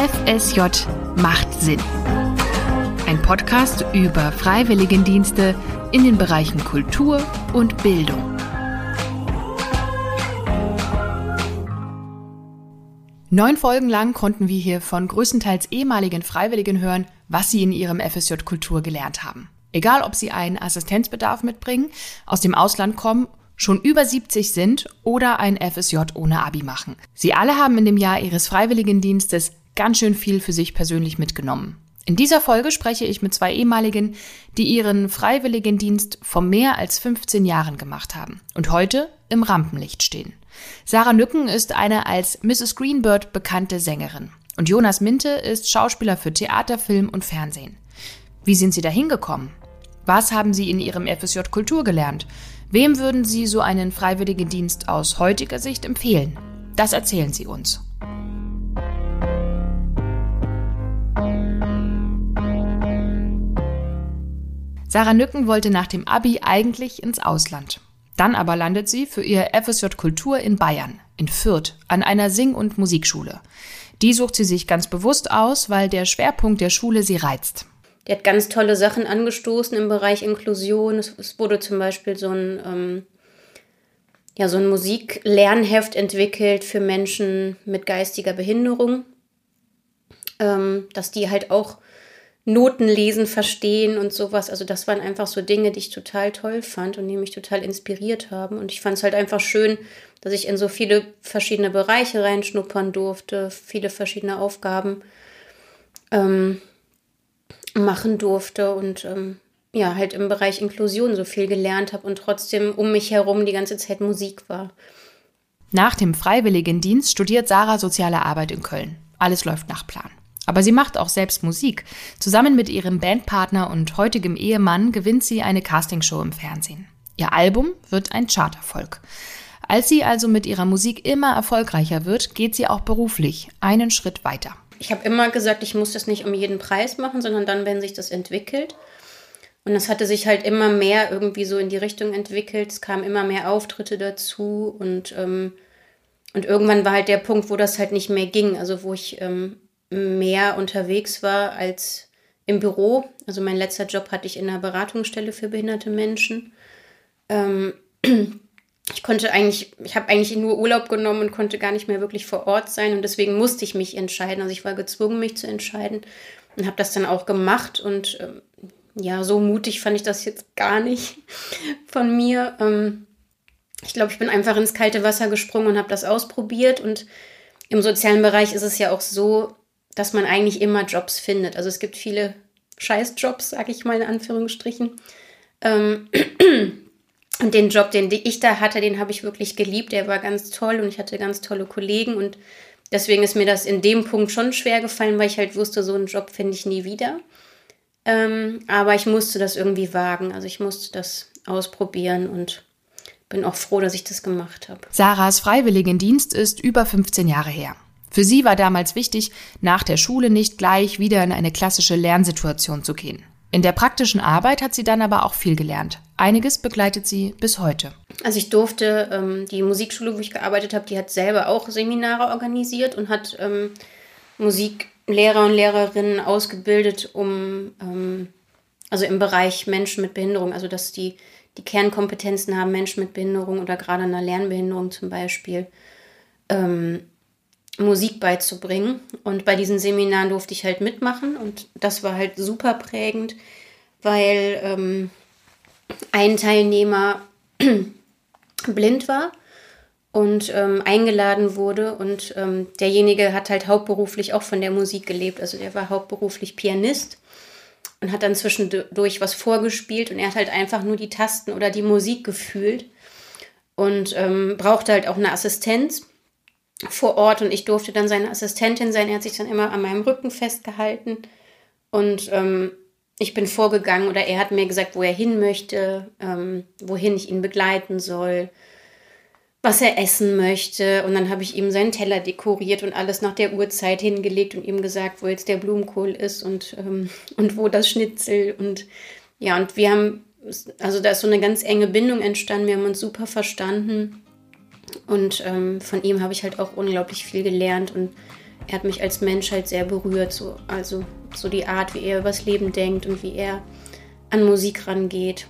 FSJ macht Sinn. Ein Podcast über Freiwilligendienste in den Bereichen Kultur und Bildung. Neun Folgen lang konnten wir hier von größtenteils ehemaligen Freiwilligen hören, was sie in ihrem FSJ Kultur gelernt haben. Egal, ob sie einen Assistenzbedarf mitbringen, aus dem Ausland kommen, schon über 70 sind oder ein FSJ ohne Abi machen. Sie alle haben in dem Jahr ihres Freiwilligendienstes ganz schön viel für sich persönlich mitgenommen. In dieser Folge spreche ich mit zwei ehemaligen, die ihren Freiwilligendienst vor mehr als 15 Jahren gemacht haben und heute im Rampenlicht stehen. Sarah Nücken ist eine als Mrs. Greenbird bekannte Sängerin und Jonas Minte ist Schauspieler für Theater, Film und Fernsehen. Wie sind Sie dahin gekommen? Was haben Sie in Ihrem FSJ Kultur gelernt? Wem würden Sie so einen Freiwilligendienst aus heutiger Sicht empfehlen? Das erzählen Sie uns. Sarah Nücken wollte nach dem Abi eigentlich ins Ausland. Dann aber landet sie für ihr FSJ Kultur in Bayern, in Fürth, an einer Sing- und Musikschule. Die sucht sie sich ganz bewusst aus, weil der Schwerpunkt der Schule sie reizt. Der hat ganz tolle Sachen angestoßen im Bereich Inklusion. Es, es wurde zum Beispiel so ein, ähm, ja, so ein Musiklernheft entwickelt für Menschen mit geistiger Behinderung, ähm, dass die halt auch Noten lesen, verstehen und sowas. Also das waren einfach so Dinge, die ich total toll fand und die mich total inspiriert haben. Und ich fand es halt einfach schön, dass ich in so viele verschiedene Bereiche reinschnuppern durfte, viele verschiedene Aufgaben ähm, machen durfte und ähm, ja, halt im Bereich Inklusion so viel gelernt habe und trotzdem um mich herum die ganze Zeit Musik war. Nach dem Freiwilligendienst studiert Sarah Soziale Arbeit in Köln. Alles läuft nach Plan. Aber sie macht auch selbst Musik. Zusammen mit ihrem Bandpartner und heutigem Ehemann gewinnt sie eine Castingshow im Fernsehen. Ihr Album wird ein Charterfolg. Als sie also mit ihrer Musik immer erfolgreicher wird, geht sie auch beruflich einen Schritt weiter. Ich habe immer gesagt, ich muss das nicht um jeden Preis machen, sondern dann, wenn sich das entwickelt. Und das hatte sich halt immer mehr irgendwie so in die Richtung entwickelt. Es kamen immer mehr Auftritte dazu und, ähm, und irgendwann war halt der Punkt, wo das halt nicht mehr ging. Also wo ich ähm, mehr unterwegs war als im Büro. Also mein letzter Job hatte ich in einer Beratungsstelle für behinderte Menschen. Ähm, ich konnte eigentlich, ich habe eigentlich nur Urlaub genommen und konnte gar nicht mehr wirklich vor Ort sein und deswegen musste ich mich entscheiden. Also ich war gezwungen, mich zu entscheiden und habe das dann auch gemacht und ähm, ja, so mutig fand ich das jetzt gar nicht von mir. Ähm, ich glaube, ich bin einfach ins kalte Wasser gesprungen und habe das ausprobiert und im sozialen Bereich ist es ja auch so, dass man eigentlich immer Jobs findet. Also es gibt viele Scheißjobs, sage ich mal in Anführungsstrichen. Ähm, und den Job, den ich da hatte, den habe ich wirklich geliebt. Der war ganz toll und ich hatte ganz tolle Kollegen und deswegen ist mir das in dem Punkt schon schwer gefallen, weil ich halt wusste, so einen Job finde ich nie wieder. Ähm, aber ich musste das irgendwie wagen. Also ich musste das ausprobieren und bin auch froh, dass ich das gemacht habe. Sarahs Freiwilligendienst ist über 15 Jahre her. Für sie war damals wichtig, nach der Schule nicht gleich wieder in eine klassische Lernsituation zu gehen. In der praktischen Arbeit hat sie dann aber auch viel gelernt. Einiges begleitet sie bis heute. Also ich durfte, ähm, die Musikschule, wo ich gearbeitet habe, die hat selber auch Seminare organisiert und hat ähm, Musiklehrer und Lehrerinnen ausgebildet, um, ähm, also im Bereich Menschen mit Behinderung, also dass die die Kernkompetenzen haben, Menschen mit Behinderung oder gerade einer Lernbehinderung zum Beispiel, ähm, Musik beizubringen. Und bei diesen Seminaren durfte ich halt mitmachen und das war halt super prägend, weil ähm, ein Teilnehmer blind war und ähm, eingeladen wurde und ähm, derjenige hat halt hauptberuflich auch von der Musik gelebt. Also der war hauptberuflich Pianist und hat dann zwischendurch was vorgespielt und er hat halt einfach nur die Tasten oder die Musik gefühlt und ähm, brauchte halt auch eine Assistenz vor Ort und ich durfte dann seine Assistentin sein. Er hat sich dann immer an meinem Rücken festgehalten und ähm, ich bin vorgegangen oder er hat mir gesagt, wo er hin möchte, ähm, wohin ich ihn begleiten soll, was er essen möchte. Und dann habe ich ihm seinen Teller dekoriert und alles nach der Uhrzeit hingelegt und ihm gesagt, wo jetzt der Blumenkohl ist und, ähm, und wo das Schnitzel. Und ja, und wir haben, also da ist so eine ganz enge Bindung entstanden. Wir haben uns super verstanden. Und ähm, von ihm habe ich halt auch unglaublich viel gelernt. Und er hat mich als Mensch halt sehr berührt. So, also so die Art, wie er übers Leben denkt und wie er an Musik rangeht.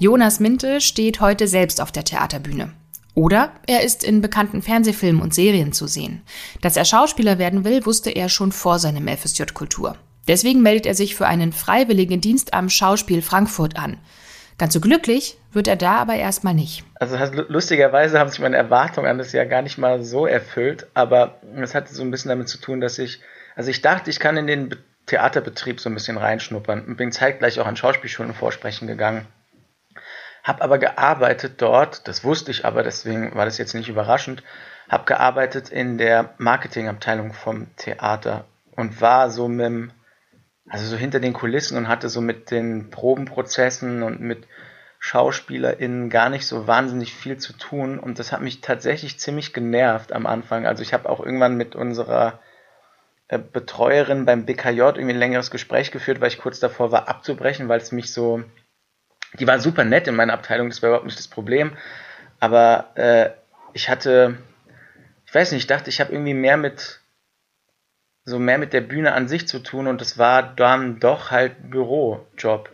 Jonas Minte steht heute selbst auf der Theaterbühne. Oder er ist in bekannten Fernsehfilmen und Serien zu sehen. Dass er Schauspieler werden will, wusste er schon vor seinem FSJ Kultur. Deswegen meldet er sich für einen freiwilligen Dienst am Schauspiel Frankfurt an. Ganz so glücklich wird er da aber erstmal nicht. Also lustigerweise haben sich meine Erwartungen an das Jahr gar nicht mal so erfüllt, aber es hatte so ein bisschen damit zu tun, dass ich, also ich dachte, ich kann in den Theaterbetrieb so ein bisschen reinschnuppern und bin zeitgleich auch an Schauspielschulen vorsprechen gegangen habe aber gearbeitet dort, das wusste ich aber, deswegen war das jetzt nicht überraschend, habe gearbeitet in der Marketingabteilung vom Theater und war so mit dem, also so hinter den Kulissen und hatte so mit den Probenprozessen und mit SchauspielerInnen gar nicht so wahnsinnig viel zu tun und das hat mich tatsächlich ziemlich genervt am Anfang. Also ich habe auch irgendwann mit unserer äh, Betreuerin beim BKJ irgendwie ein längeres Gespräch geführt, weil ich kurz davor war abzubrechen, weil es mich so die war super nett in meiner Abteilung, das war überhaupt nicht das Problem. Aber äh, ich hatte, ich weiß nicht, ich dachte, ich habe irgendwie mehr mit, so mehr mit der Bühne an sich zu tun und das war dann doch halt Bürojob,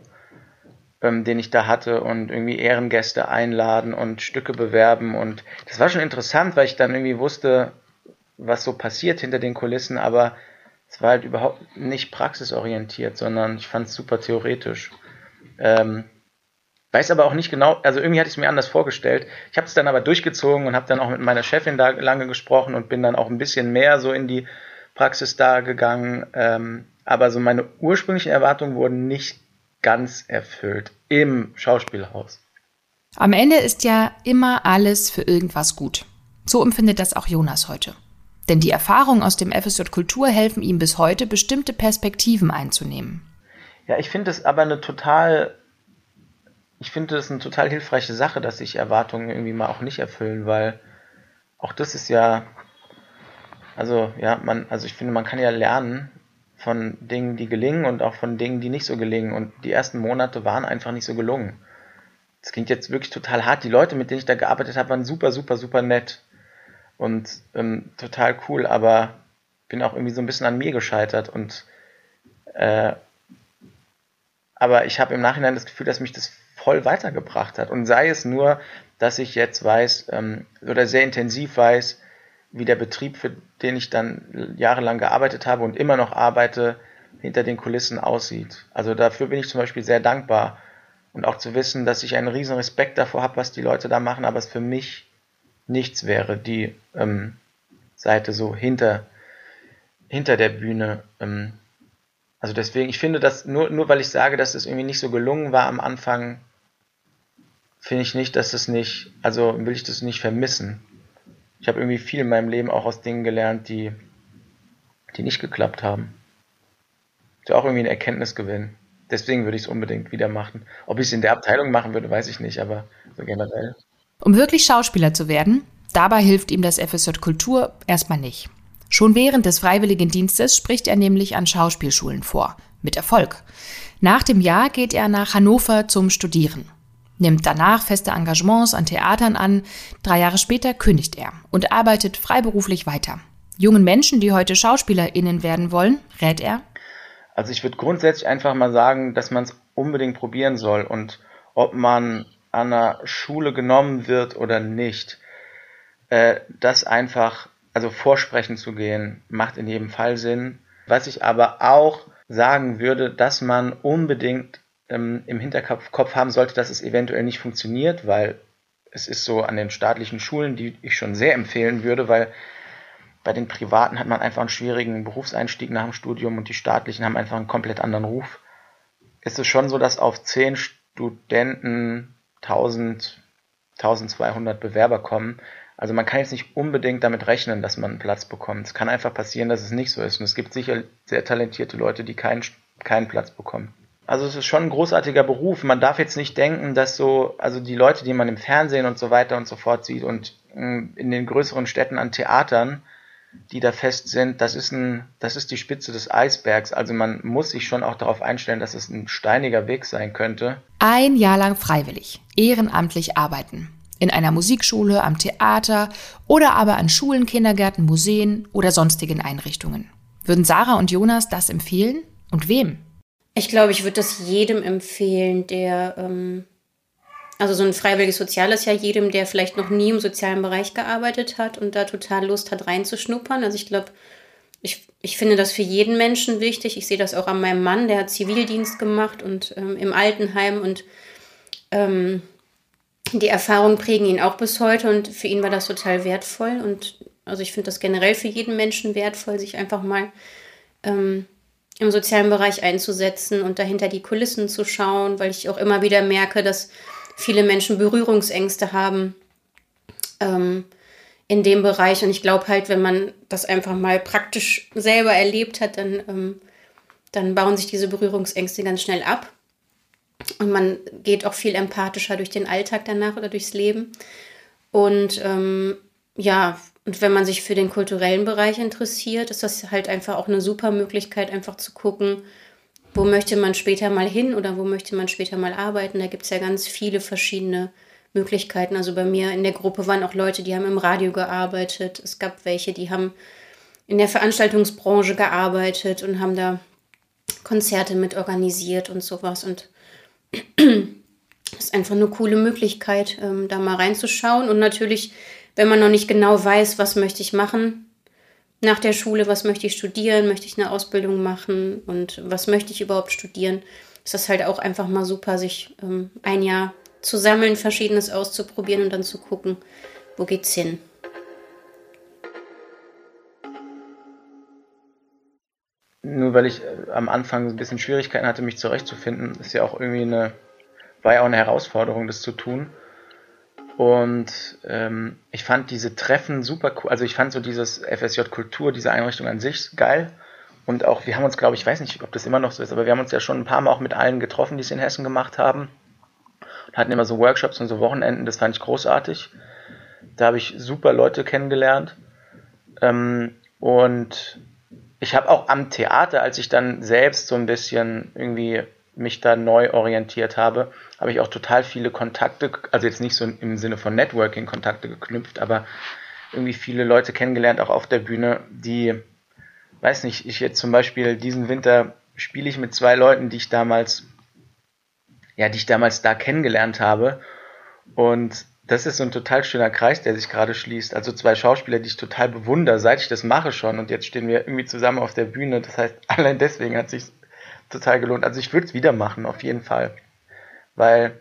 ähm, den ich da hatte und irgendwie Ehrengäste einladen und Stücke bewerben und das war schon interessant, weil ich dann irgendwie wusste, was so passiert hinter den Kulissen, aber es war halt überhaupt nicht praxisorientiert, sondern ich fand es super theoretisch. Ähm, Weiß aber auch nicht genau, also irgendwie hatte ich es mir anders vorgestellt. Ich habe es dann aber durchgezogen und habe dann auch mit meiner Chefin da lange gesprochen und bin dann auch ein bisschen mehr so in die Praxis da gegangen. Ähm, aber so meine ursprünglichen Erwartungen wurden nicht ganz erfüllt im Schauspielhaus. Am Ende ist ja immer alles für irgendwas gut. So empfindet das auch Jonas heute. Denn die Erfahrungen aus dem FSJ Kultur helfen ihm bis heute, bestimmte Perspektiven einzunehmen. Ja, ich finde es aber eine total ich finde das eine total hilfreiche Sache, dass sich Erwartungen irgendwie mal auch nicht erfüllen, weil auch das ist ja, also ja, man, also ich finde, man kann ja lernen von Dingen, die gelingen und auch von Dingen, die nicht so gelingen. Und die ersten Monate waren einfach nicht so gelungen. Das klingt jetzt wirklich total hart. Die Leute, mit denen ich da gearbeitet habe, waren super, super, super nett und ähm, total cool, aber bin auch irgendwie so ein bisschen an mir gescheitert und äh, aber ich habe im Nachhinein das Gefühl, dass mich das voll weitergebracht hat. Und sei es nur, dass ich jetzt weiß ähm, oder sehr intensiv weiß, wie der Betrieb, für den ich dann jahrelang gearbeitet habe und immer noch arbeite, hinter den Kulissen aussieht. Also dafür bin ich zum Beispiel sehr dankbar. Und auch zu wissen, dass ich einen riesen Respekt davor habe, was die Leute da machen, aber es für mich nichts wäre, die ähm, Seite so hinter, hinter der Bühne. Ähm, also deswegen, ich finde das, nur, nur weil ich sage, dass es irgendwie nicht so gelungen war am Anfang, finde ich nicht, dass es nicht, also will ich das nicht vermissen. Ich habe irgendwie viel in meinem Leben auch aus Dingen gelernt, die, die nicht geklappt haben. Ist ja auch irgendwie ein Erkenntnisgewinn. Deswegen würde ich es unbedingt wieder machen. Ob ich es in der Abteilung machen würde, weiß ich nicht, aber so generell. Um wirklich Schauspieler zu werden, dabei hilft ihm das FSJ Kultur erstmal nicht. Schon während des Freiwilligendienstes spricht er nämlich an Schauspielschulen vor. Mit Erfolg. Nach dem Jahr geht er nach Hannover zum Studieren nimmt danach feste Engagements an Theatern an, drei Jahre später kündigt er und arbeitet freiberuflich weiter. Jungen Menschen, die heute SchauspielerInnen werden wollen, rät er? Also ich würde grundsätzlich einfach mal sagen, dass man es unbedingt probieren soll und ob man an einer Schule genommen wird oder nicht, äh, das einfach, also vorsprechen zu gehen, macht in jedem Fall Sinn. Was ich aber auch sagen würde, dass man unbedingt ähm, im Hinterkopf haben sollte, dass es eventuell nicht funktioniert, weil es ist so an den staatlichen Schulen, die ich schon sehr empfehlen würde, weil bei den privaten hat man einfach einen schwierigen Berufseinstieg nach dem Studium und die staatlichen haben einfach einen komplett anderen Ruf. Ist es schon so, dass auf zehn Studenten 1000, 1200 Bewerber kommen. Also man kann jetzt nicht unbedingt damit rechnen, dass man einen Platz bekommt. Es kann einfach passieren, dass es nicht so ist. Und es gibt sicher sehr talentierte Leute, die keinen, keinen Platz bekommen also es ist schon ein großartiger Beruf. Man darf jetzt nicht denken, dass so, also die Leute, die man im Fernsehen und so weiter und so fort sieht und mm, in den größeren Städten an Theatern, die da fest sind, das ist, ein, das ist die Spitze des Eisbergs. Also man muss sich schon auch darauf einstellen, dass es ein steiniger Weg sein könnte. Ein Jahr lang freiwillig, ehrenamtlich arbeiten. In einer Musikschule, am Theater oder aber an Schulen, Kindergärten, Museen oder sonstigen Einrichtungen. Würden Sarah und Jonas das empfehlen? Und wem? Ich glaube, ich würde das jedem empfehlen, der ähm, also so ein freiwilliges Soziales ja jedem, der vielleicht noch nie im sozialen Bereich gearbeitet hat und da total Lust hat reinzuschnuppern. Also ich glaube, ich, ich finde das für jeden Menschen wichtig. Ich sehe das auch an meinem Mann, der hat Zivildienst gemacht und ähm, im Altenheim und ähm, die Erfahrungen prägen ihn auch bis heute und für ihn war das total wertvoll. Und also ich finde das generell für jeden Menschen wertvoll, sich einfach mal ähm, im sozialen Bereich einzusetzen und dahinter die Kulissen zu schauen, weil ich auch immer wieder merke, dass viele Menschen Berührungsängste haben ähm, in dem Bereich. Und ich glaube halt, wenn man das einfach mal praktisch selber erlebt hat, dann, ähm, dann bauen sich diese Berührungsängste ganz schnell ab. Und man geht auch viel empathischer durch den Alltag danach oder durchs Leben. Und ähm, ja, und wenn man sich für den kulturellen Bereich interessiert, ist das halt einfach auch eine super Möglichkeit, einfach zu gucken, wo möchte man später mal hin oder wo möchte man später mal arbeiten. Da gibt es ja ganz viele verschiedene Möglichkeiten. Also bei mir in der Gruppe waren auch Leute, die haben im Radio gearbeitet. Es gab welche, die haben in der Veranstaltungsbranche gearbeitet und haben da Konzerte mit organisiert und sowas. Und es ist einfach eine coole Möglichkeit, ähm, da mal reinzuschauen. Und natürlich, wenn man noch nicht genau weiß, was möchte ich machen, nach der Schule, was möchte ich studieren, möchte ich eine Ausbildung machen und was möchte ich überhaupt studieren, ist das halt auch einfach mal super, sich ähm, ein Jahr zu sammeln, verschiedenes auszuprobieren und dann zu gucken, wo geht's hin. Nur weil ich äh, am Anfang ein bisschen Schwierigkeiten hatte, mich zurechtzufinden, ist ja auch irgendwie eine, war ja auch eine Herausforderung, das zu tun. Und ähm, ich fand diese Treffen super cool. Also ich fand so dieses FSJ Kultur, diese Einrichtung an sich geil. Und auch, wir haben uns, glaube ich, weiß nicht, ob das immer noch so ist, aber wir haben uns ja schon ein paar Mal auch mit allen getroffen, die es in Hessen gemacht haben. Und hatten immer so Workshops und so Wochenenden, das fand ich großartig. Da habe ich super Leute kennengelernt. Ähm, und ich habe auch am Theater, als ich dann selbst so ein bisschen irgendwie mich da neu orientiert habe, habe ich auch total viele Kontakte, also jetzt nicht so im Sinne von Networking Kontakte geknüpft, aber irgendwie viele Leute kennengelernt, auch auf der Bühne, die, weiß nicht, ich jetzt zum Beispiel diesen Winter spiele ich mit zwei Leuten, die ich damals, ja, die ich damals da kennengelernt habe. Und das ist so ein total schöner Kreis, der sich gerade schließt. Also zwei Schauspieler, die ich total bewundere, seit ich das mache schon. Und jetzt stehen wir irgendwie zusammen auf der Bühne. Das heißt, allein deswegen hat sich total gelohnt. Also ich würde es wieder machen, auf jeden Fall. Weil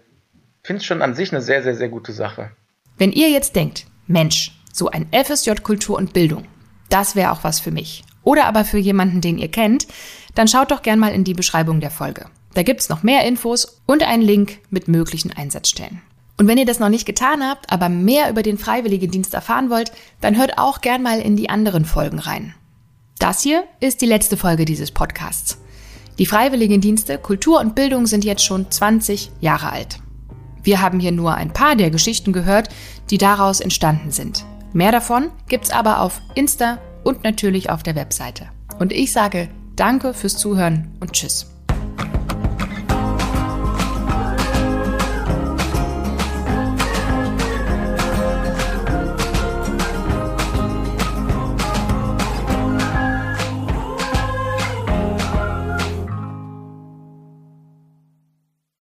ich finde es schon an sich eine sehr, sehr, sehr gute Sache. Wenn ihr jetzt denkt, Mensch, so ein FSJ Kultur und Bildung, das wäre auch was für mich. Oder aber für jemanden, den ihr kennt, dann schaut doch gern mal in die Beschreibung der Folge. Da gibt's noch mehr Infos und einen Link mit möglichen Einsatzstellen. Und wenn ihr das noch nicht getan habt, aber mehr über den Freiwilligendienst erfahren wollt, dann hört auch gern mal in die anderen Folgen rein. Das hier ist die letzte Folge dieses Podcasts. Die Freiwilligendienste Kultur und Bildung sind jetzt schon 20 Jahre alt. Wir haben hier nur ein paar der Geschichten gehört, die daraus entstanden sind. Mehr davon gibt's aber auf Insta und natürlich auf der Webseite. Und ich sage Danke fürs Zuhören und Tschüss.